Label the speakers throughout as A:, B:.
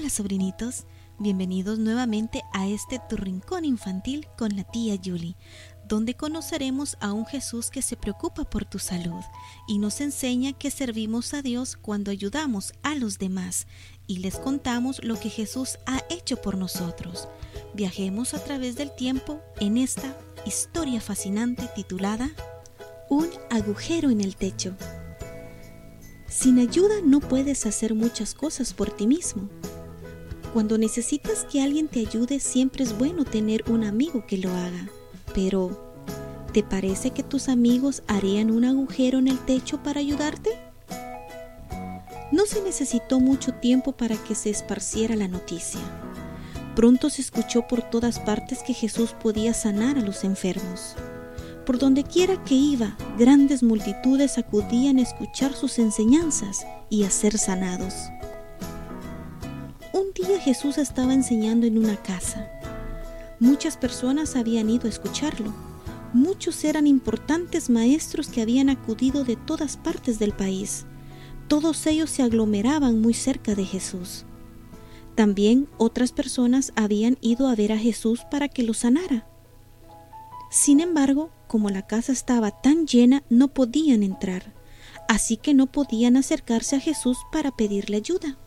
A: Hola sobrinitos, bienvenidos nuevamente a este tu rincón infantil con la tía Julie, donde conoceremos a un Jesús que se preocupa por tu salud y nos enseña que servimos a Dios cuando ayudamos a los demás y les contamos lo que Jesús ha hecho por nosotros. Viajemos a través del tiempo en esta historia fascinante titulada Un agujero en el techo. Sin ayuda no puedes hacer muchas cosas por ti mismo. Cuando necesitas que alguien te ayude, siempre es bueno tener un amigo que lo haga. Pero, ¿te parece que tus amigos harían un agujero en el techo para ayudarte? No se necesitó mucho tiempo para que se esparciera la noticia. Pronto se escuchó por todas partes que Jesús podía sanar a los enfermos. Por donde quiera que iba, grandes multitudes acudían a escuchar sus enseñanzas y a ser sanados. Jesús estaba enseñando en una casa. Muchas personas habían ido a escucharlo. Muchos eran importantes maestros que habían acudido de todas partes del país. Todos ellos se aglomeraban muy cerca de Jesús. También otras personas habían ido a ver a Jesús para que lo sanara. Sin embargo, como la casa estaba tan llena, no podían entrar, así que no podían acercarse a Jesús para pedirle ayuda.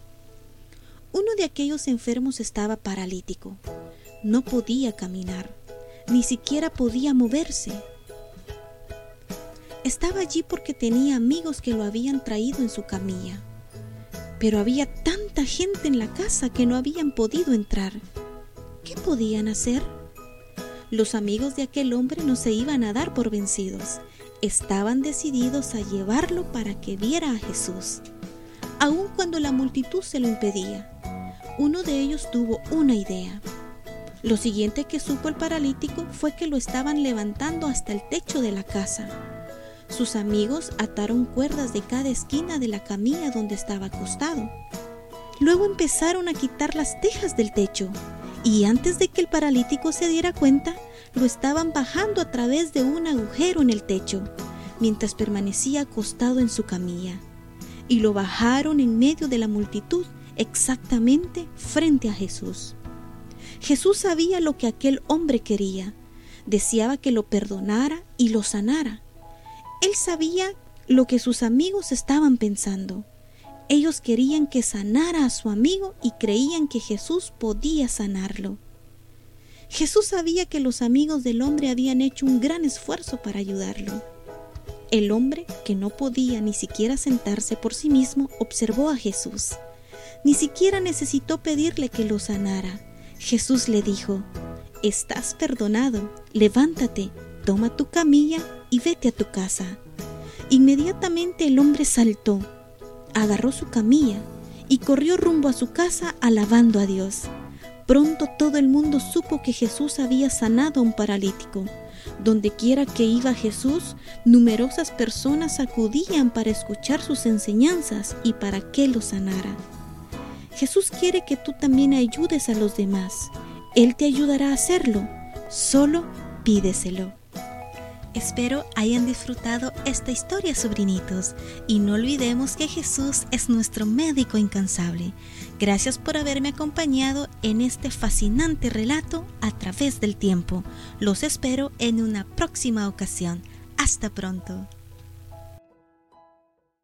A: Uno de aquellos enfermos estaba paralítico. No podía caminar, ni siquiera podía moverse. Estaba allí porque tenía amigos que lo habían traído en su camilla. Pero había tanta gente en la casa que no habían podido entrar. ¿Qué podían hacer? Los amigos de aquel hombre no se iban a dar por vencidos. Estaban decididos a llevarlo para que viera a Jesús, aun cuando la multitud se lo impedía. Uno de ellos tuvo una idea. Lo siguiente que supo el paralítico fue que lo estaban levantando hasta el techo de la casa. Sus amigos ataron cuerdas de cada esquina de la camilla donde estaba acostado. Luego empezaron a quitar las tejas del techo y antes de que el paralítico se diera cuenta, lo estaban bajando a través de un agujero en el techo, mientras permanecía acostado en su camilla. Y lo bajaron en medio de la multitud, exactamente frente a Jesús. Jesús sabía lo que aquel hombre quería, deseaba que lo perdonara y lo sanara. Él sabía lo que sus amigos estaban pensando. Ellos querían que sanara a su amigo y creían que Jesús podía sanarlo. Jesús sabía que los amigos del hombre habían hecho un gran esfuerzo para ayudarlo. El hombre, que no podía ni siquiera sentarse por sí mismo, observó a Jesús. Ni siquiera necesitó pedirle que lo sanara. Jesús le dijo, Estás perdonado, levántate, toma tu camilla y vete a tu casa. Inmediatamente el hombre saltó, agarró su camilla y corrió rumbo a su casa alabando a Dios. Pronto todo el mundo supo que Jesús había sanado a un paralítico. Donde quiera que iba Jesús, numerosas personas acudían para escuchar sus enseñanzas y para que lo sanara. Jesús quiere que tú también ayudes a los demás. Él te ayudará a hacerlo. Solo pídeselo. Espero hayan disfrutado esta historia, sobrinitos, y no olvidemos que Jesús es nuestro médico incansable. Gracias por haberme acompañado en este fascinante relato a través del tiempo. Los espero en una próxima ocasión. Hasta pronto.